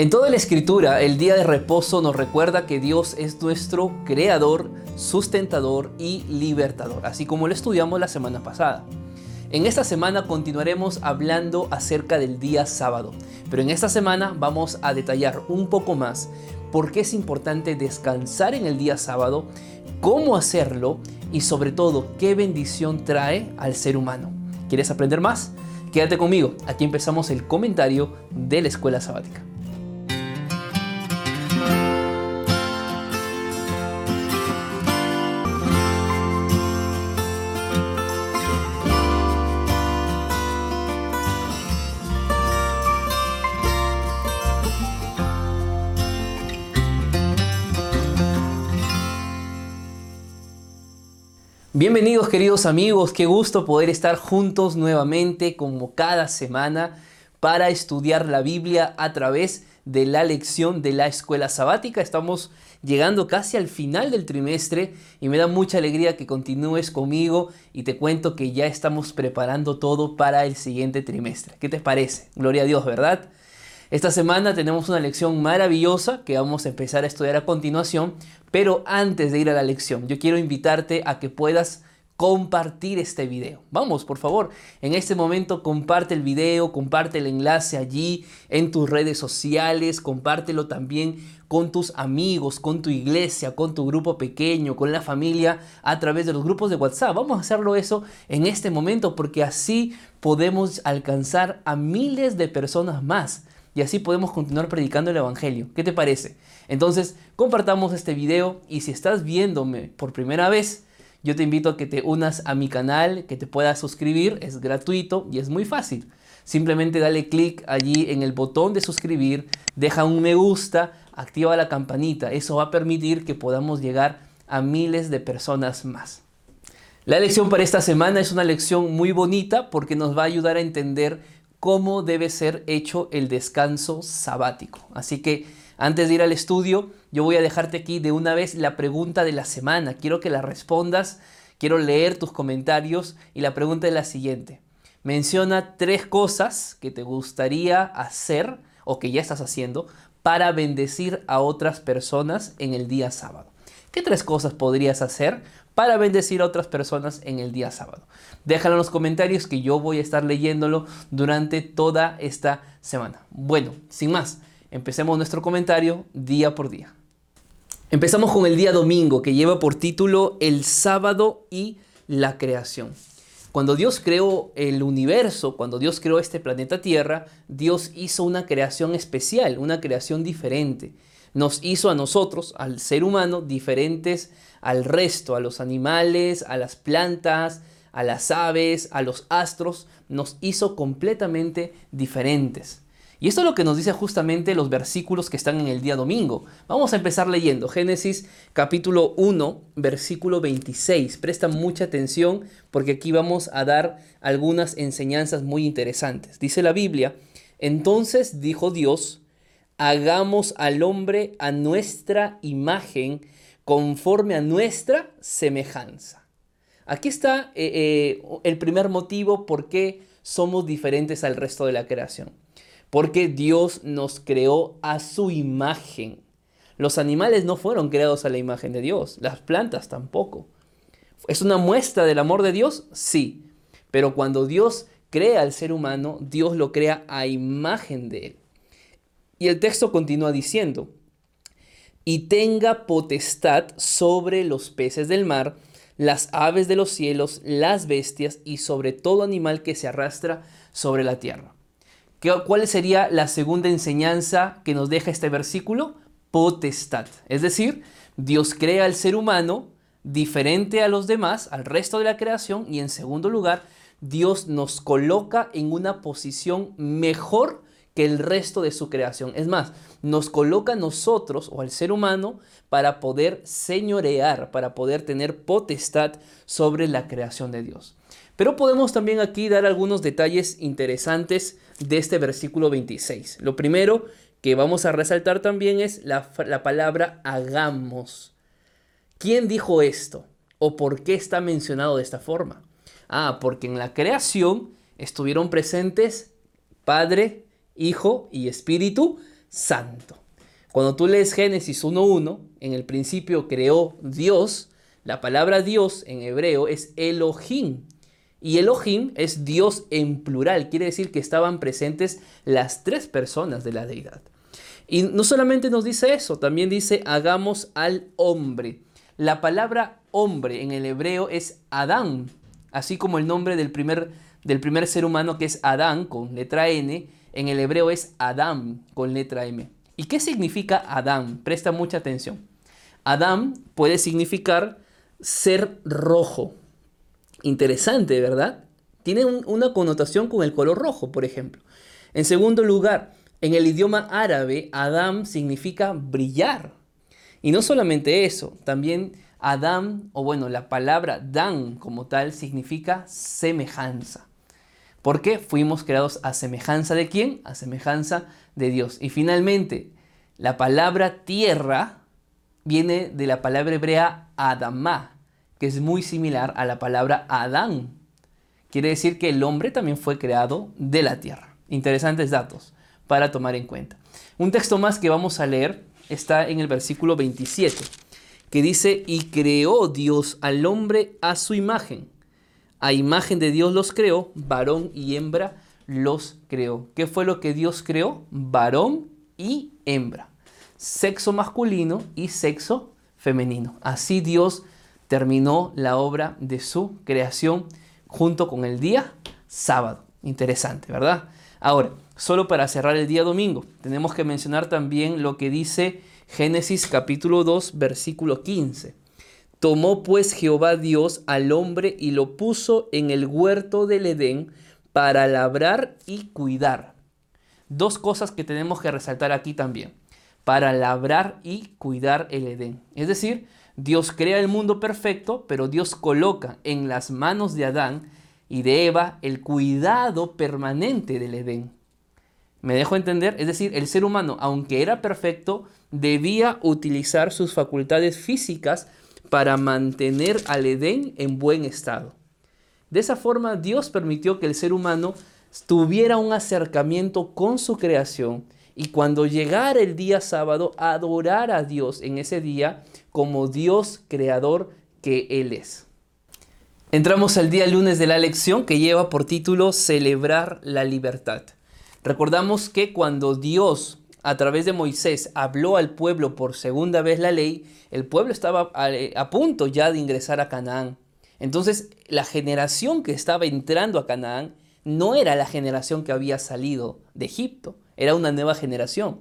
En toda la escritura, el día de reposo nos recuerda que Dios es nuestro creador, sustentador y libertador, así como lo estudiamos la semana pasada. En esta semana continuaremos hablando acerca del día sábado, pero en esta semana vamos a detallar un poco más por qué es importante descansar en el día sábado, cómo hacerlo y sobre todo qué bendición trae al ser humano. ¿Quieres aprender más? Quédate conmigo, aquí empezamos el comentario de la escuela sabática. Bienvenidos queridos amigos, qué gusto poder estar juntos nuevamente como cada semana para estudiar la Biblia a través de la lección de la escuela sabática. Estamos llegando casi al final del trimestre y me da mucha alegría que continúes conmigo y te cuento que ya estamos preparando todo para el siguiente trimestre. ¿Qué te parece? Gloria a Dios, ¿verdad? Esta semana tenemos una lección maravillosa que vamos a empezar a estudiar a continuación, pero antes de ir a la lección, yo quiero invitarte a que puedas compartir este video. Vamos, por favor, en este momento comparte el video, comparte el enlace allí en tus redes sociales, compártelo también con tus amigos, con tu iglesia, con tu grupo pequeño, con la familia, a través de los grupos de WhatsApp. Vamos a hacerlo eso en este momento porque así podemos alcanzar a miles de personas más y así podemos continuar predicando el Evangelio. ¿Qué te parece? Entonces, compartamos este video y si estás viéndome por primera vez, yo te invito a que te unas a mi canal, que te puedas suscribir, es gratuito y es muy fácil. Simplemente dale clic allí en el botón de suscribir, deja un me gusta, activa la campanita. Eso va a permitir que podamos llegar a miles de personas más. La lección para esta semana es una lección muy bonita porque nos va a ayudar a entender cómo debe ser hecho el descanso sabático. Así que antes de ir al estudio, yo voy a dejarte aquí de una vez la pregunta de la semana. Quiero que la respondas, quiero leer tus comentarios y la pregunta es la siguiente. Menciona tres cosas que te gustaría hacer o que ya estás haciendo para bendecir a otras personas en el día sábado. ¿Qué tres cosas podrías hacer para bendecir a otras personas en el día sábado? Déjalo en los comentarios que yo voy a estar leyéndolo durante toda esta semana. Bueno, sin más, empecemos nuestro comentario día por día. Empezamos con el día domingo que lleva por título El sábado y la creación. Cuando Dios creó el universo, cuando Dios creó este planeta Tierra, Dios hizo una creación especial, una creación diferente nos hizo a nosotros, al ser humano, diferentes al resto, a los animales, a las plantas, a las aves, a los astros, nos hizo completamente diferentes. Y esto es lo que nos dice justamente los versículos que están en el día domingo. Vamos a empezar leyendo Génesis capítulo 1, versículo 26. Presta mucha atención porque aquí vamos a dar algunas enseñanzas muy interesantes. Dice la Biblia, entonces dijo Dios, hagamos al hombre a nuestra imagen, conforme a nuestra semejanza. Aquí está eh, eh, el primer motivo por qué somos diferentes al resto de la creación. Porque Dios nos creó a su imagen. Los animales no fueron creados a la imagen de Dios, las plantas tampoco. ¿Es una muestra del amor de Dios? Sí. Pero cuando Dios crea al ser humano, Dios lo crea a imagen de él. Y el texto continúa diciendo, y tenga potestad sobre los peces del mar, las aves de los cielos, las bestias y sobre todo animal que se arrastra sobre la tierra. ¿Cuál sería la segunda enseñanza que nos deja este versículo? Potestad. Es decir, Dios crea al ser humano diferente a los demás, al resto de la creación, y en segundo lugar, Dios nos coloca en una posición mejor que el resto de su creación. Es más, nos coloca a nosotros o al ser humano para poder señorear, para poder tener potestad sobre la creación de Dios. Pero podemos también aquí dar algunos detalles interesantes de este versículo 26. Lo primero que vamos a resaltar también es la, la palabra hagamos. ¿Quién dijo esto? ¿O por qué está mencionado de esta forma? Ah, porque en la creación estuvieron presentes Padre, Hijo y Espíritu santo. Cuando tú lees Génesis 1.1, en el principio creó Dios, la palabra Dios en hebreo es Elohim. Y Elohim es Dios en plural, quiere decir que estaban presentes las tres personas de la deidad. Y no solamente nos dice eso, también dice hagamos al hombre. La palabra hombre en el hebreo es Adán, así como el nombre del primer, del primer ser humano que es Adán con letra N, en el hebreo es Adam con letra M. ¿Y qué significa Adán? Presta mucha atención. Adán puede significar ser rojo. Interesante, ¿verdad? Tiene una connotación con el color rojo, por ejemplo. En segundo lugar, en el idioma árabe, Adam significa brillar. Y no solamente eso, también Adam, o bueno, la palabra Dan como tal significa semejanza. Porque fuimos creados a semejanza de quién? A semejanza de Dios. Y finalmente, la palabra tierra viene de la palabra hebrea Adamá, que es muy similar a la palabra Adán. Quiere decir que el hombre también fue creado de la tierra. Interesantes datos para tomar en cuenta. Un texto más que vamos a leer está en el versículo 27, que dice, y creó Dios al hombre a su imagen. A imagen de Dios los creó, varón y hembra los creó. ¿Qué fue lo que Dios creó? Varón y hembra. Sexo masculino y sexo femenino. Así Dios terminó la obra de su creación junto con el día sábado. Interesante, ¿verdad? Ahora, solo para cerrar el día domingo, tenemos que mencionar también lo que dice Génesis capítulo 2, versículo 15. Tomó pues Jehová Dios al hombre y lo puso en el huerto del Edén para labrar y cuidar. Dos cosas que tenemos que resaltar aquí también. Para labrar y cuidar el Edén. Es decir, Dios crea el mundo perfecto, pero Dios coloca en las manos de Adán y de Eva el cuidado permanente del Edén. ¿Me dejo entender? Es decir, el ser humano, aunque era perfecto, debía utilizar sus facultades físicas para mantener al Edén en buen estado. De esa forma, Dios permitió que el ser humano tuviera un acercamiento con su creación y cuando llegara el día sábado, adorar a Dios en ese día como Dios creador que Él es. Entramos al día lunes de la lección que lleva por título Celebrar la libertad. Recordamos que cuando Dios a través de Moisés habló al pueblo por segunda vez la ley, el pueblo estaba a, punto ya de ingresar a Canaán. Entonces, la generación que estaba entrando a Canaán no era la generación que había salido de Egipto, era una nueva generación.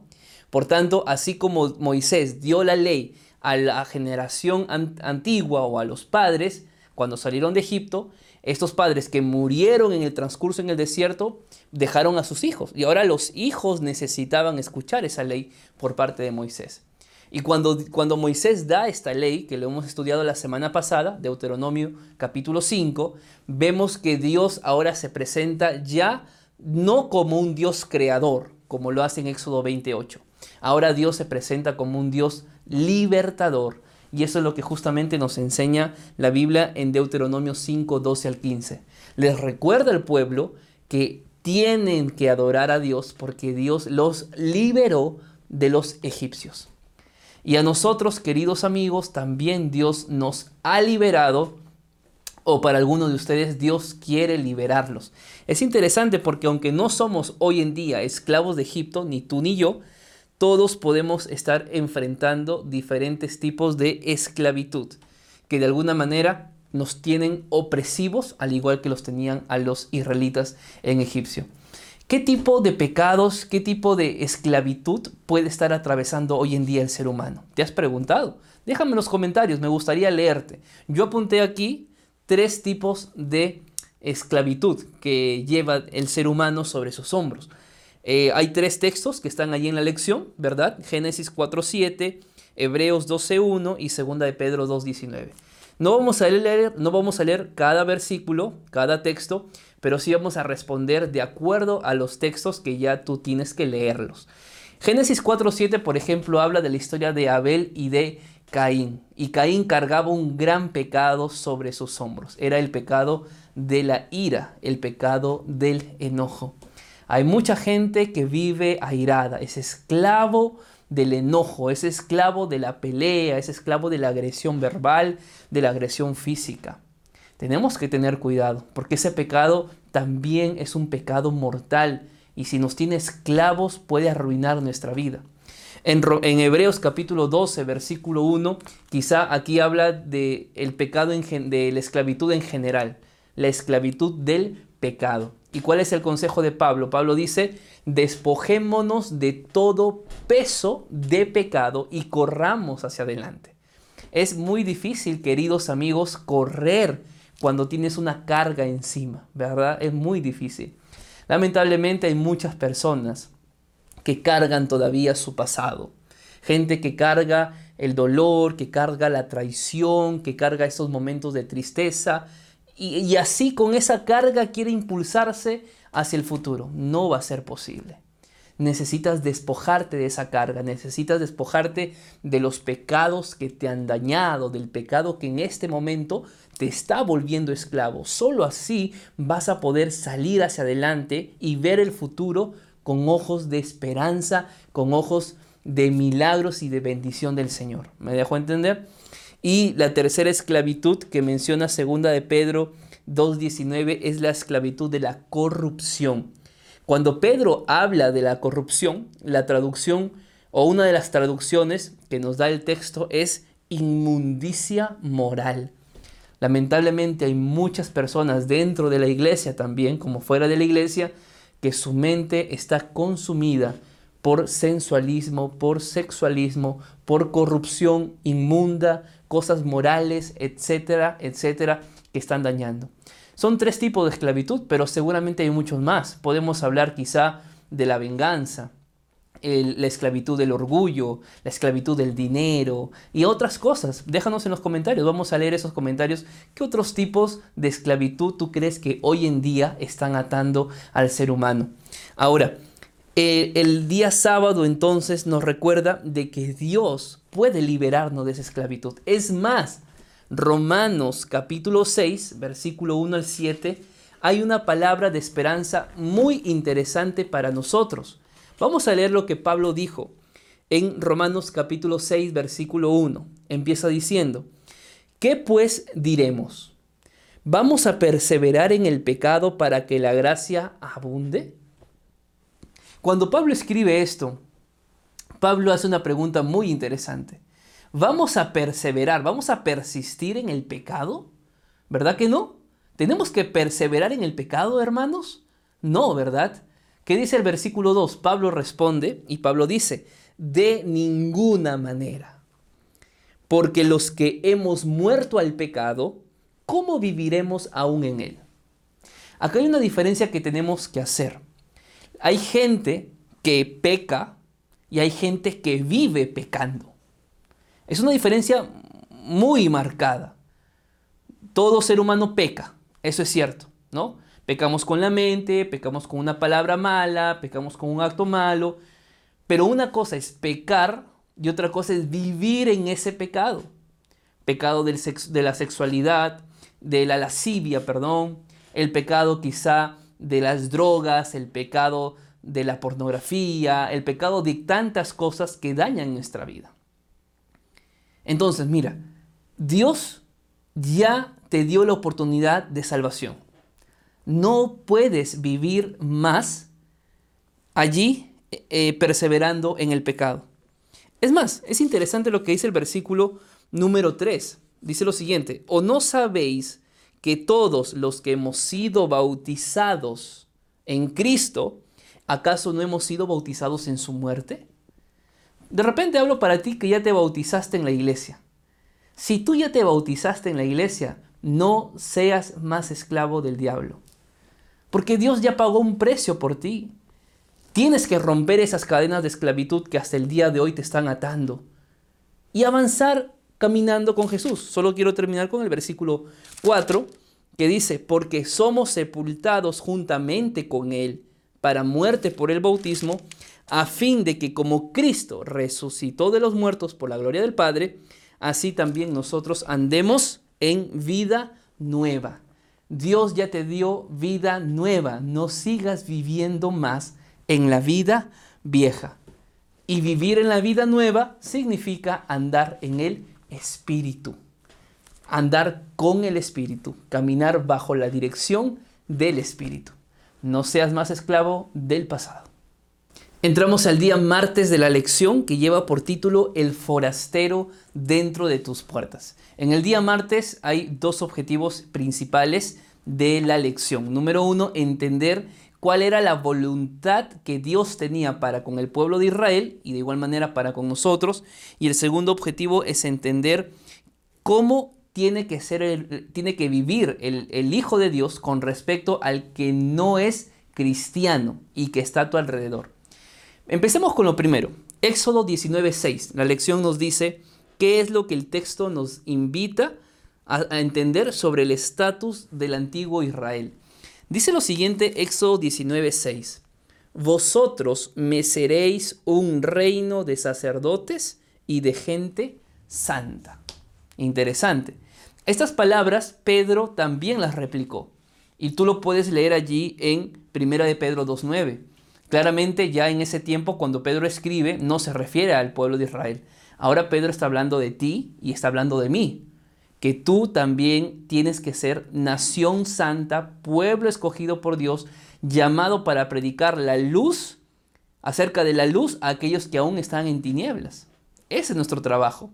Por tanto, así como Moisés dio la ley a la generación antigua o a los padres cuando salieron de Egipto, estos padres que murieron en el transcurso en el desierto dejaron a sus hijos y ahora los hijos necesitaban escuchar esa ley por parte de Moisés. Y cuando, cuando Moisés da esta ley, que lo hemos estudiado la semana pasada, Deuteronomio capítulo 5, vemos que Dios ahora se presenta ya no como un Dios creador, como lo hace en Éxodo 28. Ahora Dios se presenta como un Dios libertador. Y eso es lo que justamente nos enseña la Biblia en Deuteronomio 5, 12 al 15. Les recuerda al pueblo que tienen que adorar a Dios porque Dios los liberó de los egipcios. Y a nosotros, queridos amigos, también Dios nos ha liberado, o para algunos de ustedes Dios quiere liberarlos. Es interesante porque aunque no somos hoy en día esclavos de Egipto, ni tú ni yo, todos podemos estar enfrentando diferentes tipos de esclavitud que de alguna manera nos tienen opresivos, al igual que los tenían a los israelitas en Egipcio. ¿Qué tipo de pecados, qué tipo de esclavitud puede estar atravesando hoy en día el ser humano? ¿Te has preguntado? Déjame en los comentarios, me gustaría leerte. Yo apunté aquí tres tipos de esclavitud que lleva el ser humano sobre sus hombros. Eh, hay tres textos que están allí en la lección, ¿verdad? Génesis 4.7, Hebreos 12.1 y Segunda de Pedro 2.19. No no vamos a leer cada versículo, cada texto, pero sí vamos a responder de acuerdo a los textos que ya tú tienes que leerlos. Génesis 4.7, por ejemplo, habla de la historia de Abel y de Caín. Y Caín cargaba un gran pecado sobre sus hombros. Era el pecado de la ira, el pecado del enojo. Hay mucha gente que vive airada, es esclavo del enojo, es esclavo de la pelea, es esclavo de la agresión verbal, de la agresión física. Tenemos que tener cuidado, porque ese pecado también es un pecado mortal y si nos tiene esclavos puede arruinar nuestra vida. En, Hebreos capítulo 12, versículo 1, quizá aquí habla de el pecado de la esclavitud en general, la esclavitud del pecado. ¿Y cuál es el consejo de Pablo? Pablo dice, despojémonos de todo peso de pecado y corramos hacia adelante. Es muy difícil, queridos amigos, correr cuando tienes una carga encima, ¿verdad? Es muy difícil. Lamentablemente hay muchas personas que cargan todavía su pasado. Gente que carga el dolor, que carga la traición, que carga esos momentos de tristeza y, así con esa carga quiere impulsarse hacia el futuro. No va a ser posible. Necesitas despojarte de esa carga, necesitas despojarte de los pecados que te han dañado, del pecado que en este momento te está volviendo esclavo. Solo así vas a poder salir hacia adelante y ver el futuro con ojos de esperanza, con ojos de milagros y de bendición del Señor. ¿Me dejo entender? Y la tercera esclavitud que menciona segunda de Pedro 2.19 es la esclavitud de la corrupción. Cuando Pedro habla de la corrupción, la traducción o una de las traducciones que nos da el texto es inmundicia moral. Lamentablemente hay muchas personas dentro de la iglesia también, como fuera de la iglesia, que su mente está consumida por sensualismo, por sexualismo, por corrupción inmunda, cosas morales, etcétera, etcétera, que están dañando. Son tres tipos de esclavitud, pero seguramente hay muchos más. Podemos hablar quizá de la venganza, la esclavitud del orgullo, la esclavitud del dinero y otras cosas. Déjanos en los comentarios, vamos a leer esos comentarios. ¿Qué otros tipos de esclavitud tú crees que hoy en día están atando al ser humano? Ahora, eh, el día sábado entonces nos recuerda de que Dios puede liberarnos de esa esclavitud. Es más, Romanos capítulo 6, versículo 1 al 7, hay una palabra de esperanza muy interesante para nosotros. Vamos a leer lo que Pablo dijo en Romanos capítulo 6, versículo 1. Empieza diciendo, ¿qué pues diremos? ¿Vamos a perseverar en el pecado para que la gracia abunde? Cuando Pablo escribe esto, Pablo hace una pregunta muy interesante. ¿Vamos a perseverar, vamos a persistir en el pecado? ¿Verdad que no? ¿Tenemos que perseverar en el pecado, hermanos? No, ¿verdad? ¿Qué dice el versículo 2? Pablo responde y Pablo dice, de ninguna manera. Porque los que hemos muerto al pecado, ¿cómo viviremos aún en él? Acá hay una diferencia que tenemos que hacer. Hay gente que peca y hay gente que vive pecando. Es una diferencia muy marcada. Todo ser humano peca, eso es cierto, ¿no? Pecamos con la mente, pecamos con una palabra mala, pecamos con un acto malo, pero una cosa es pecar y otra cosa es vivir en ese pecado. Pecado del de la sexualidad, de la lascivia, perdón, el pecado quizá de las drogas, el pecado de la pornografía, el pecado de tantas cosas que dañan nuestra vida. Entonces, mira, Dios ya te dio la oportunidad de salvación. No puedes vivir más allí eh, perseverando en el pecado. Es más, es interesante lo que dice el versículo número 3. Dice lo siguiente, ¿o no sabéis que todos los que hemos sido bautizados en Cristo, ¿acaso no hemos sido bautizados en su muerte? De repente hablo para ti que ya te bautizaste en la iglesia. Si tú ya te bautizaste en la iglesia, no seas más esclavo del diablo. Porque Dios ya pagó un precio por ti. Tienes que romper esas cadenas de esclavitud que hasta el día de hoy te están atando y avanzar caminando con Jesús. Solo quiero terminar con el versículo 4 que dice, porque somos sepultados juntamente con Él para muerte por el bautismo, a fin de que como Cristo resucitó de los muertos por la gloria del Padre, así también nosotros andemos en vida nueva. Dios ya te dio vida nueva. No sigas viviendo más en la vida vieja. Y vivir en la vida nueva significa andar en el Espíritu. Andar con el Espíritu. Caminar bajo la dirección del Espíritu. No seas más esclavo del pasado. Entramos al día martes de la lección que lleva por título El forastero dentro de tus puertas. En el día martes hay dos objetivos principales de la lección. Número uno, entender cuál era la voluntad que Dios tenía para con el pueblo de Israel y de igual manera para con nosotros. Y el segundo objetivo es entender cómo tiene que, ser tiene que vivir el, Hijo de Dios con respecto al que no es cristiano y que está a tu alrededor. Empecemos con lo primero. Éxodo 19:6. La lección nos dice qué es lo que el texto nos invita a entender sobre el estatus del antiguo Israel. Dice lo siguiente, Éxodo 19:6. Vosotros me seréis un reino de sacerdotes y de gente santa. Interesante. Estas palabras Pedro también las replicó. Y tú lo puedes leer allí en 1 de Pedro 2.9. Claramente ya en ese tiempo cuando Pedro escribe no se refiere al pueblo de Israel. Ahora Pedro está hablando de ti y está hablando de mí. Que tú también tienes que ser nación santa, pueblo escogido por Dios, llamado para predicar la luz acerca de la luz a aquellos que aún están en tinieblas. Ese es nuestro trabajo.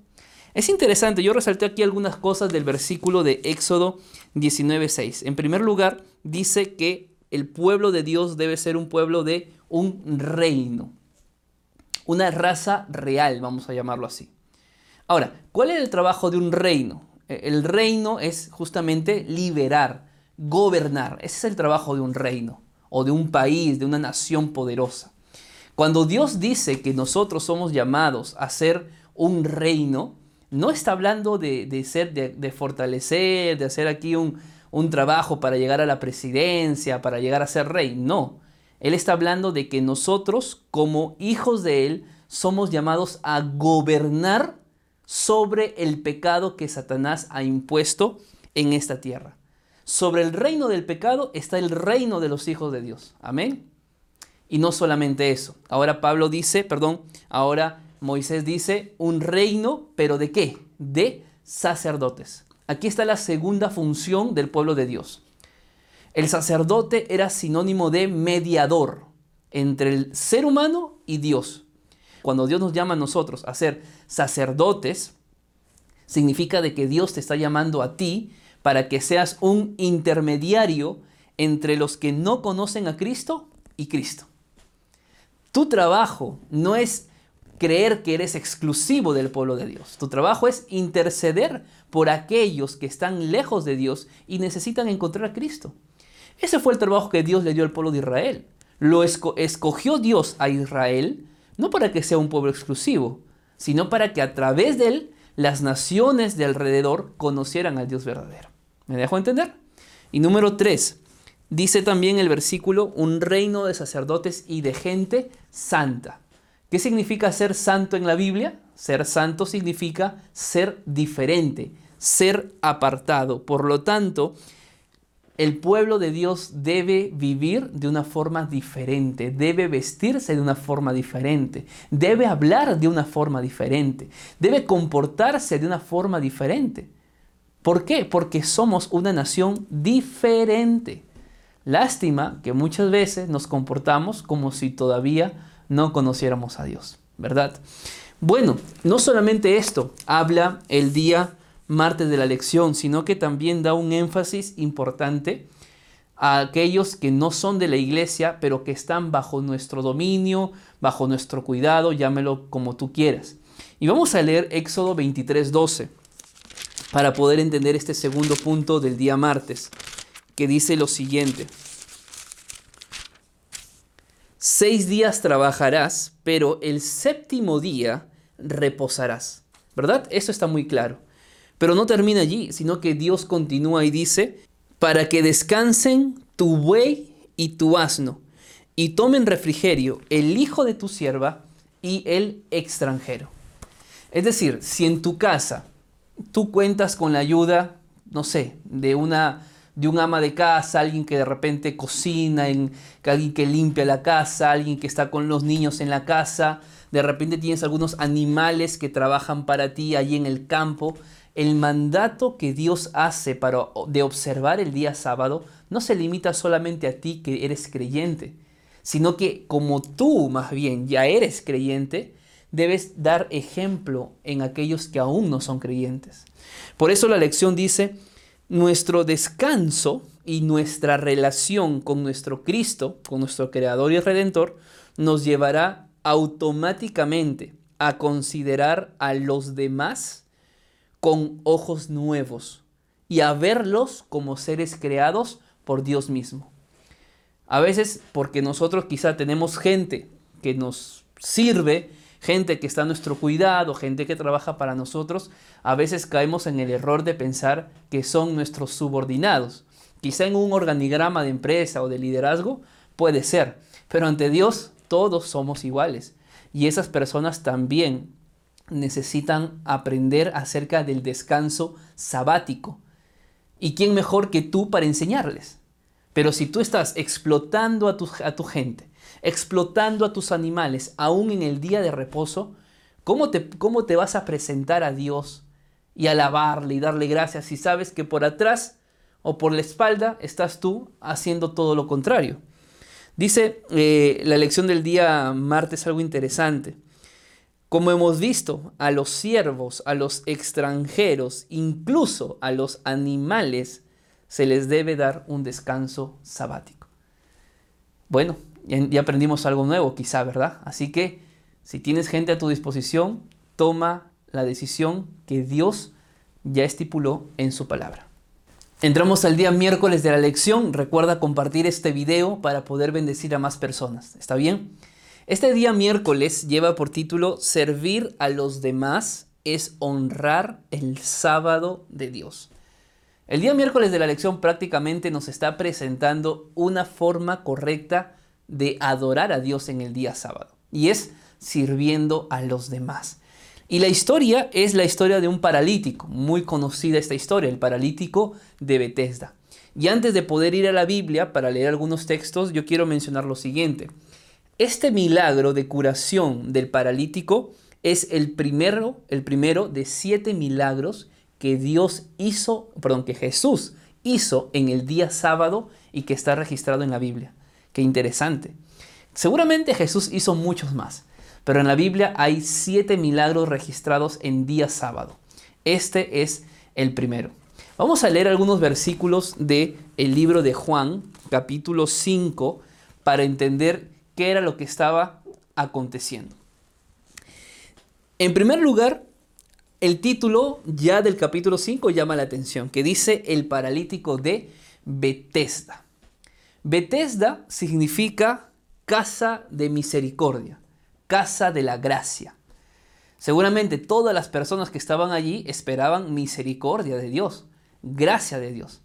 Es interesante, yo resalté aquí algunas cosas del versículo de Éxodo 19.6. En primer lugar, dice que el pueblo de Dios debe ser un pueblo de un reino. Una raza real, vamos a llamarlo así. Ahora, ¿cuál es el trabajo de un reino? E, el reino es justamente liberar, gobernar. Ese es el trabajo de un reino o de un país, de una nación poderosa. Cuando Dios dice que nosotros somos llamados a ser un reino, no está hablando de, ser, de fortalecer, de hacer aquí un, un trabajo para llegar a la presidencia, para llegar a ser rey. No. Él está hablando de que nosotros, como hijos de Él, somos llamados a gobernar sobre el pecado que Satanás ha impuesto en esta tierra. Sobre el reino del pecado está el reino de los hijos de Dios. Amén. Y no solamente eso. Ahora Pablo dice, perdón, ahora Moisés dice un reino, pero ¿de qué? De sacerdotes. Aquí está la segunda función del pueblo de Dios. El sacerdote era sinónimo de mediador entre el ser humano y Dios. Cuando Dios nos llama a nosotros a ser sacerdotes, significa de que Dios te está llamando a ti para que seas un intermediario entre los que no conocen a Cristo y Cristo. Tu trabajo no es creer que eres exclusivo del pueblo de Dios. Tu trabajo es interceder por aquellos que están lejos de Dios y necesitan encontrar a Cristo. Ese fue el trabajo que Dios le dio al pueblo de Israel. Lo escogió Dios a Israel no para que sea un pueblo exclusivo, sino para que a través de él las naciones de alrededor conocieran al Dios verdadero. ¿Me dejo entender? Y número 3, dice también el versículo, un reino de sacerdotes y de gente santa. ¿Qué significa ser santo en la Biblia? Ser santo significa ser diferente, ser apartado. Por lo tanto, el pueblo de Dios debe vivir de una forma diferente, debe vestirse de una forma diferente, debe hablar de una forma diferente, debe comportarse de una forma diferente. ¿Por qué? Porque somos una nación diferente. Lástima que muchas veces nos comportamos como si todavía no conociéramos a Dios, ¿verdad? Bueno, no solamente esto habla el día martes de la lección, sino que también da un énfasis importante a aquellos que no son de la iglesia, pero que están bajo nuestro dominio, bajo nuestro cuidado, llámelo como tú quieras. Y vamos a leer Éxodo 23, 12 para poder entender este segundo punto del día martes, que dice lo siguiente. Seis días trabajarás, pero el séptimo día reposarás. ¿Verdad? Eso está muy claro. Pero no termina allí, sino que Dios continúa y dice, para que descansen tu buey y tu asno, y tomen refrigerio el hijo de tu sierva y el extranjero. Es decir, si en tu casa tú cuentas con la ayuda, no sé, de una de un ama de casa, alguien que de repente cocina, en, alguien que limpia la casa, alguien que está con los niños en la casa, de repente tienes algunos animales que trabajan para ti allí en el campo. El mandato que Dios hace para, de observar el día sábado no se limita solamente a ti que eres creyente, sino que como tú más bien ya eres creyente, debes dar ejemplo en aquellos que aún no son creyentes. Por eso la lección dice, nuestro descanso y nuestra relación con nuestro Cristo, con nuestro Creador y Redentor, nos llevará automáticamente a considerar a los demás con ojos nuevos y a verlos como seres creados por Dios mismo. A veces porque nosotros quizá tenemos gente que nos sirve, gente que está a nuestro cuidado, gente que trabaja para nosotros, a veces caemos en el error de pensar que son nuestros subordinados. Quizá en un organigrama de empresa o de liderazgo puede ser, pero ante Dios todos somos iguales. Y esas personas también necesitan aprender acerca del descanso sabático. ¿Y quién mejor que tú para enseñarles? Pero si tú estás explotando a tu, gente, explotando a tus animales, aún en el día de reposo, ¿cómo te, ¿cómo te vas a presentar a Dios y alabarle y darle gracias si sabes que por atrás o por la espalda estás tú haciendo todo lo contrario? Dice eh, la lección del día martes algo interesante. Como hemos visto, a los siervos, a los extranjeros, incluso a los animales, se les debe dar un descanso sabático. Bueno, ya aprendimos algo nuevo quizá, ¿verdad? Así que si tienes gente a tu disposición, toma la decisión que Dios ya estipuló en su palabra. Entramos al día miércoles de la lección. Recuerda compartir este video para poder bendecir a más personas. ¿Está bien? Este día miércoles lleva por título Servir a los demás es honrar el sábado de Dios. El día miércoles de la lección prácticamente nos está presentando una forma correcta de adorar a Dios en el día sábado. Y es sirviendo a los demás. Y la historia es la historia de un paralítico, muy conocida esta historia, el paralítico de Bethesda. Y antes de poder ir a la Biblia para leer algunos textos, yo quiero mencionar lo siguiente. Este milagro de curación del paralítico es el primero, el primero de siete milagros que Dios hizo, perdón, que Jesús hizo en el día sábado y que está registrado en la Biblia. Qué interesante. Seguramente Jesús hizo muchos más, pero en la Biblia hay siete milagros registrados en día sábado. Este es el primero. Vamos a leer algunos versículos del el libro de Juan, capítulo 5, para entender qué era lo que estaba aconteciendo. En primer lugar, el título ya del capítulo 5 llama la atención, que dice el paralítico de Bethesda. Bethesda significa casa de misericordia casa de la gracia. Seguramente todas las personas que estaban allí esperaban misericordia de Dios, gracia de Dios.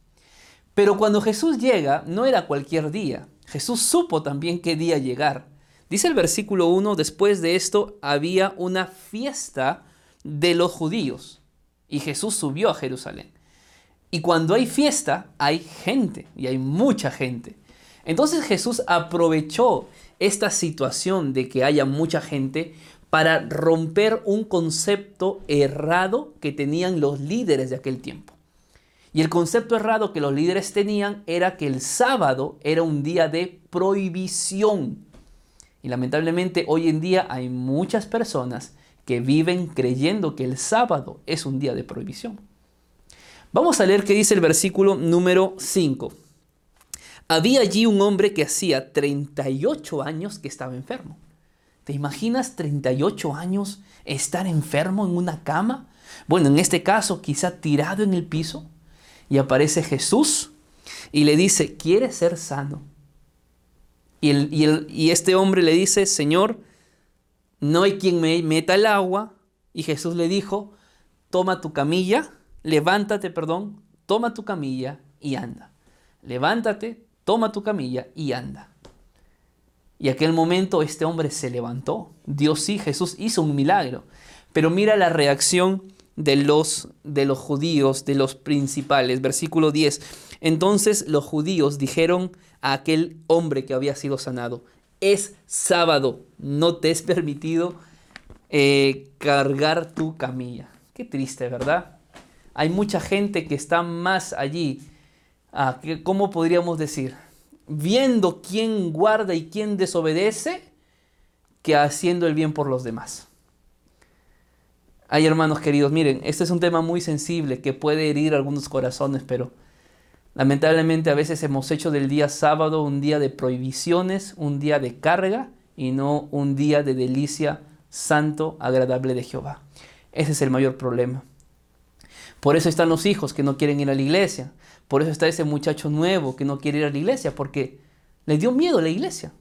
Pero cuando Jesús llega, no era cualquier día. Jesús supo también qué día llegar. Dice el versículo 1, después de esto había una fiesta de los judíos y Jesús subió a Jerusalén. Y cuando hay fiesta, hay gente y hay mucha gente. Entonces Jesús aprovechó esta situación de que haya mucha gente para romper un concepto errado que tenían los líderes de aquel tiempo. Y el concepto errado que los líderes tenían era que el sábado era un día de prohibición. Y lamentablemente hoy en día hay muchas personas que viven creyendo que el sábado es un día de prohibición. Vamos a leer qué dice el versículo número 5. Había allí un hombre que hacía 38 años que estaba enfermo. ¿Te imaginas 38 años estar enfermo en una cama? Bueno, en este caso quizá tirado en el piso. Y aparece Jesús y le dice, ¿quieres ser sano? Y, y este hombre le dice, Señor, no hay quien me meta el agua. Y Jesús le dijo, toma tu camilla, levántate, perdón, toma tu camilla y anda. Levántate, toma tu camilla y anda. Y aquel momento este hombre se levantó. Dios sí, Jesús hizo un milagro. Pero mira la reacción de los, de los judíos, de los principales. Versículo 10. Entonces los judíos dijeron a aquel hombre que había sido sanado, es sábado, no te es permitido eh, cargar tu camilla. Qué triste, ¿verdad? Hay mucha gente que está más allí, ah, ¿cómo podríamos decir? Viendo quién guarda y quién desobedece que haciendo el bien por los demás. Hay hermanos queridos, miren, este es un tema muy sensible que puede herir algunos corazones, pero lamentablemente a veces hemos hecho del día sábado un día de prohibiciones, un día de carga y no un día de delicia santo, agradable de Jehová. Ese es el mayor problema. Por eso están los hijos que no quieren ir a la iglesia. Por eso está ese muchacho nuevo que no quiere ir a la iglesia, porque le dio miedo a la iglesia.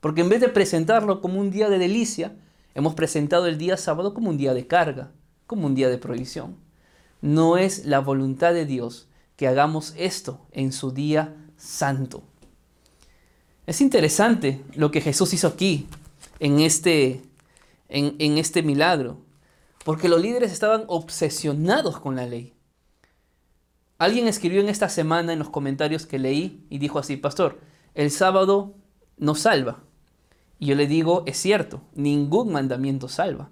Porque en vez de presentarlo como un día de delicia, hemos presentado el día sábado como un día de carga, como un día de provisión. No es la voluntad de Dios que hagamos esto en su día santo. Es interesante lo que Jesús hizo aquí, en este, en este milagro, porque los líderes estaban obsesionados con la ley. Alguien escribió en esta semana en los comentarios que leí y dijo así, pastor, el sábado nos salva. Y yo le digo, es cierto, ningún mandamiento salva.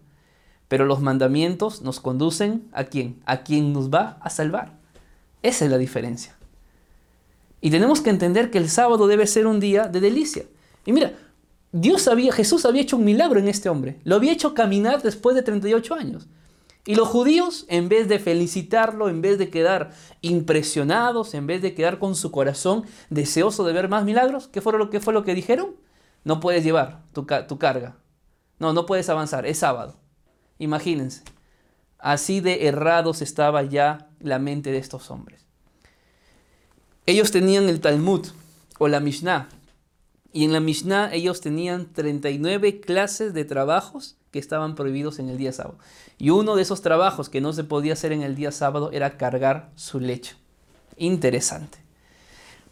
Pero los mandamientos nos conducen a quién? A quien nos va a salvar. Esa es la diferencia. Y tenemos que entender que el sábado debe ser un día de delicia. Y mira, Dios sabía, Jesús había hecho un milagro en este hombre. Lo había hecho caminar después de 38 años. Y los judíos, en vez de felicitarlo, en vez de quedar impresionados, en vez de quedar con su corazón deseoso de ver más milagros, ¿qué fue lo que, fue lo que dijeron? no puedes llevar tu, carga. No, no puedes avanzar, es sábado. Imagínense, así de errados estaba ya la mente de estos hombres. Ellos tenían el Talmud o la Mishnah, y en la Mishnah ellos tenían 39 clases de trabajos que estaban prohibidos en el día sábado. Y uno de esos trabajos que no se podía hacer en el día sábado era cargar su lecho. Interesante.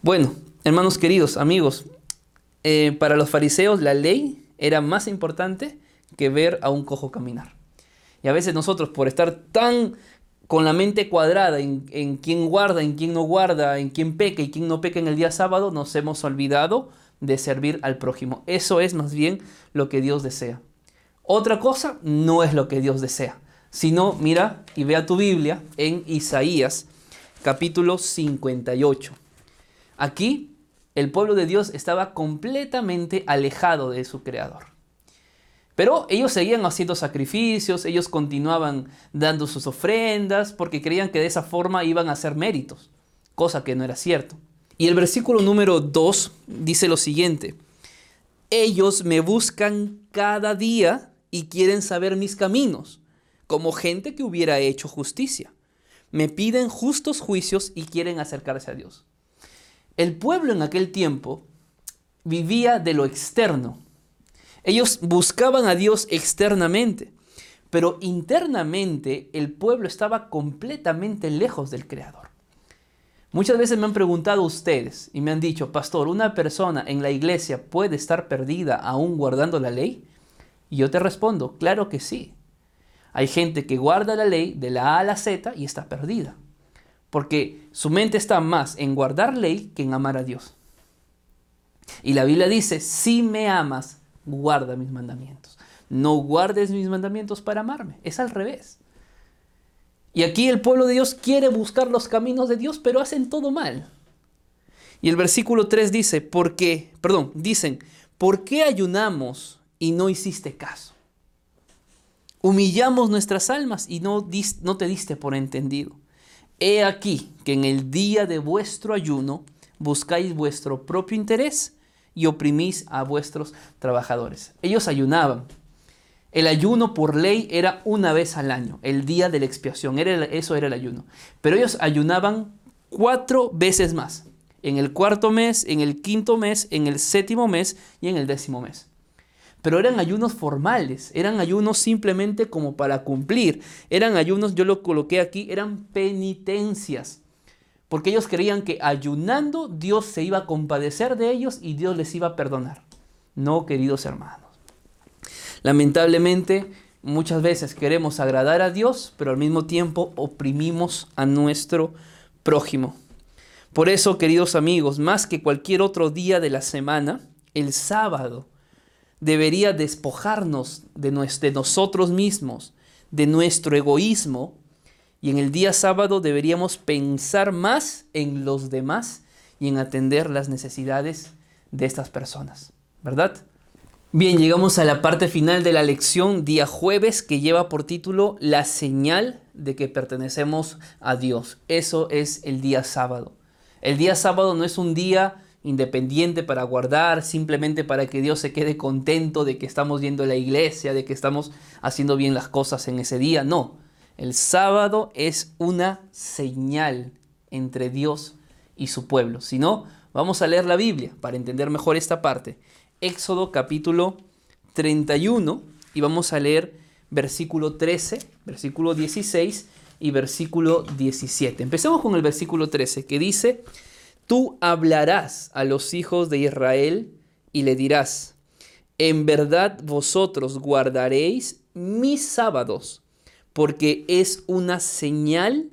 Bueno, hermanos queridos, amigos, eh, para los fariseos la ley era más importante que ver a un cojo caminar. Y a veces nosotros, por estar tan con la mente cuadrada en, en quién guarda, en quién no guarda, en quién peca y quién no peca en el día sábado, nos hemos olvidado de servir al prójimo. Eso es más bien lo que Dios desea. Otra cosa no es lo que Dios desea, sino mira y vea tu Biblia en Isaías capítulo 58. Aquí el pueblo de Dios estaba completamente alejado de su creador. Pero ellos seguían haciendo sacrificios, ellos continuaban dando sus ofrendas porque creían que de esa forma iban a hacer méritos, cosa que no era cierto. Y el versículo número 2 dice lo siguiente, ellos me buscan cada día y quieren saber mis caminos, como gente que hubiera hecho justicia. Me piden justos juicios y quieren acercarse a Dios. El pueblo en aquel tiempo vivía de lo externo. Ellos buscaban a Dios externamente, pero internamente el pueblo estaba completamente lejos del Creador. Muchas veces me han preguntado ustedes y me han dicho, pastor, ¿una persona en la iglesia puede estar perdida aún guardando la ley? Y yo te respondo, claro que sí. Hay gente que guarda la ley de la A a la Z y está perdida porque su mente está más en guardar ley que en amar a Dios. Y la Biblia dice, si me amas, guarda mis mandamientos. No guardes mis mandamientos para amarme, es al revés. Y aquí el pueblo de Dios quiere buscar los caminos de Dios, pero hacen todo mal. Y el versículo 3 dice, ¿por qué? Perdón, dicen, ¿por qué ayunamos y no hiciste caso? Humillamos nuestras almas y no, te diste por entendido. He aquí que en el día de vuestro ayuno buscáis vuestro propio interés y oprimís a vuestros trabajadores. Ellos ayunaban. El ayuno por ley era una vez al año, el día de la expiación, era eso era el ayuno. Pero ellos ayunaban cuatro veces más, en el cuarto mes, en el quinto mes, en el séptimo mes y en el décimo mes pero eran ayunos formales, eran ayunos simplemente como para cumplir, eran ayunos, yo lo coloqué aquí, eran penitencias, porque ellos creían que ayunando Dios se iba a compadecer de ellos y Dios les iba a perdonar. No, queridos hermanos. Lamentablemente, muchas veces queremos agradar a Dios, pero al mismo tiempo oprimimos a nuestro prójimo. Por eso, queridos amigos, más que cualquier otro día de la semana, el sábado debería despojarnos de, de nosotros mismos, de nuestro egoísmo, y en el día sábado deberíamos pensar más en los demás y en atender las necesidades de estas personas, ¿verdad? Bien, llegamos a la parte final de la lección día jueves que lleva por título La señal de que pertenecemos a Dios. Eso es el día sábado. El día sábado no es un día independiente para guardar, simplemente para que Dios se quede contento de que estamos yendo a la iglesia, de que estamos haciendo bien las cosas en ese día. No, el sábado es una señal entre Dios y su pueblo. Si no, vamos a leer la Biblia para entender mejor esta parte. Éxodo capítulo 31 y vamos a leer versículo 13, versículo 16 y versículo 17. Empecemos con el versículo 13 que dice, Tú hablarás a los hijos de Israel y le dirás, en verdad vosotros guardaréis mis sábados, porque es una señal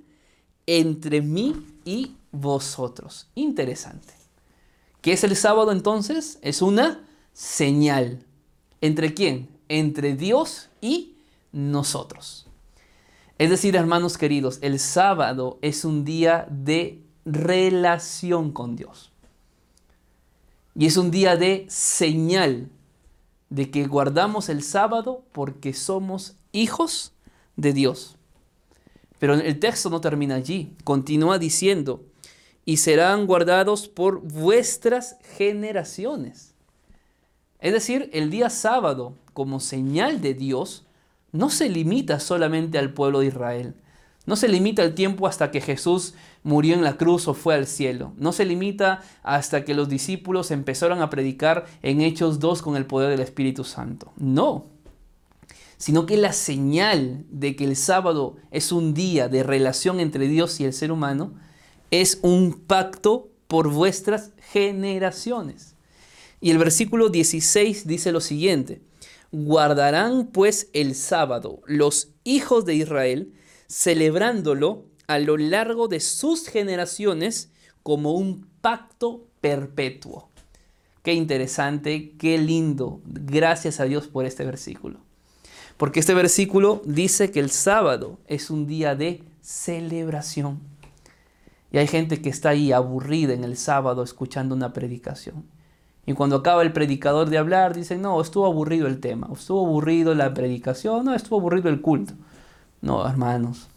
entre mí y vosotros. Interesante. ¿Qué es el sábado entonces? Es una señal. ¿Entre quién? Entre Dios y nosotros. Es decir, hermanos queridos, el sábado es un día de relación con Dios. Y es un día de señal de que guardamos el sábado porque somos hijos de Dios. Pero el texto no termina allí. Continúa diciendo, y serán guardados por vuestras generaciones. Es decir, el día sábado, como señal de Dios, no se limita solamente al pueblo de Israel. No se limita el tiempo hasta que Jesús murió en la cruz o fue al cielo. No se limita hasta que los discípulos empezaron a predicar en Hechos 2 con el poder del Espíritu Santo. No. Sino que la señal de que el sábado es un día de relación entre Dios y el ser humano es un pacto por vuestras generaciones. Y el versículo 16 dice lo siguiente, guardarán pues el sábado los hijos de Israel, celebrándolo a lo largo de sus generaciones como un pacto perpetuo. Qué interesante, qué lindo. Gracias a Dios por este versículo. Porque este versículo dice que el sábado es un día de celebración. Y hay gente que está ahí aburrida en el sábado escuchando una predicación. Y cuando acaba el predicador de hablar, dicen, no, estuvo aburrido el tema, estuvo aburrido la predicación, no, estuvo aburrido el culto. No, hermanos.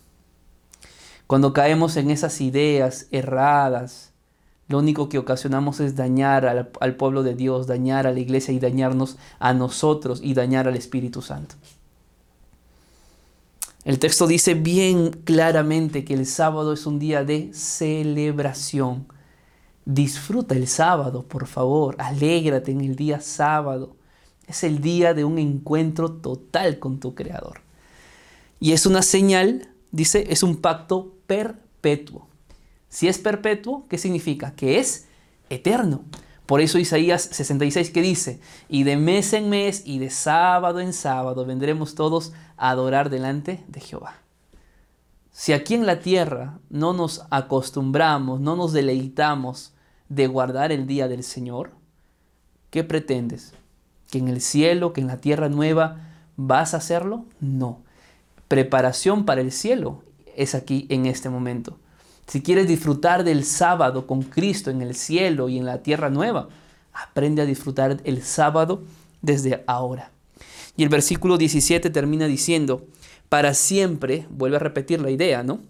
Cuando caemos en esas ideas erradas, lo único que ocasionamos es dañar al, al, pueblo de Dios, dañar a la iglesia y dañarnos a nosotros y dañar al Espíritu Santo. El texto dice bien claramente que el sábado es un día de celebración. Disfruta el sábado, por favor. Alégrate en el día sábado. Es el día de un encuentro total con tu Creador. Y es una señal, dice, es un pacto perpetuo. Si es perpetuo, ¿qué significa? Que es eterno. Por eso Isaías 66 que dice, y de mes en mes y de sábado en sábado vendremos todos a adorar delante de Jehová. Si aquí en la tierra no nos acostumbramos, no nos deleitamos de guardar el día del Señor, ¿qué pretendes? ¿Que en el cielo, que en la tierra nueva vas a hacerlo? No preparación para el cielo es aquí en este momento. Si quieres disfrutar del sábado con Cristo en el cielo y en la tierra nueva, aprende a disfrutar el sábado desde ahora. Y el versículo 17 termina diciendo, para siempre, vuelve a repetir la idea, ¿no?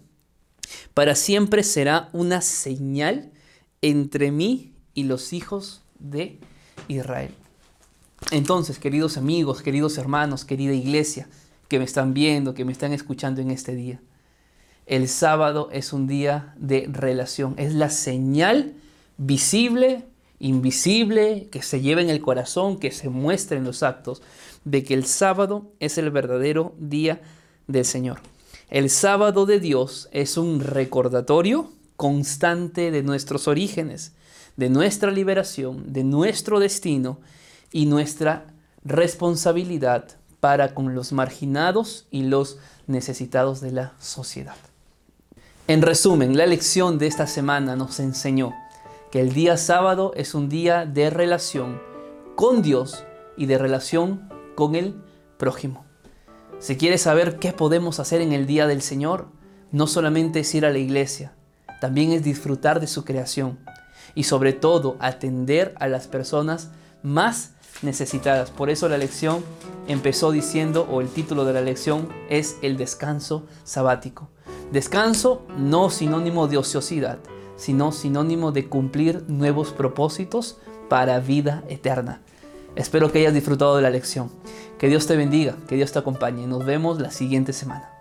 Para siempre será una señal entre mí y los hijos de Israel. Entonces, queridos amigos, queridos hermanos, querida iglesia, que me están viendo, que me están escuchando en este día. El sábado es un día de relación, es la señal visible, invisible, que se lleva en el corazón, que se muestra en los actos, de que el sábado es el verdadero día del Señor. El sábado de Dios es un recordatorio constante de nuestros orígenes, de nuestra liberación, de nuestro destino y nuestra responsabilidad para con los marginados y los necesitados de la sociedad. En resumen, la lección de esta semana nos enseñó que el día sábado es un día de relación con Dios y de relación con el prójimo. Si quieres saber qué podemos hacer en el día del Señor, no solamente es ir a la iglesia, también es disfrutar de su creación y sobre todo atender a las personas más necesitadas. Por eso la lección empezó diciendo, o el título de la lección es el descanso sabático. Descanso no sinónimo de ociosidad, sino sinónimo de cumplir nuevos propósitos para vida eterna. Espero que hayas disfrutado de la lección. Que Dios te bendiga, que Dios te acompañe. Nos vemos la siguiente semana.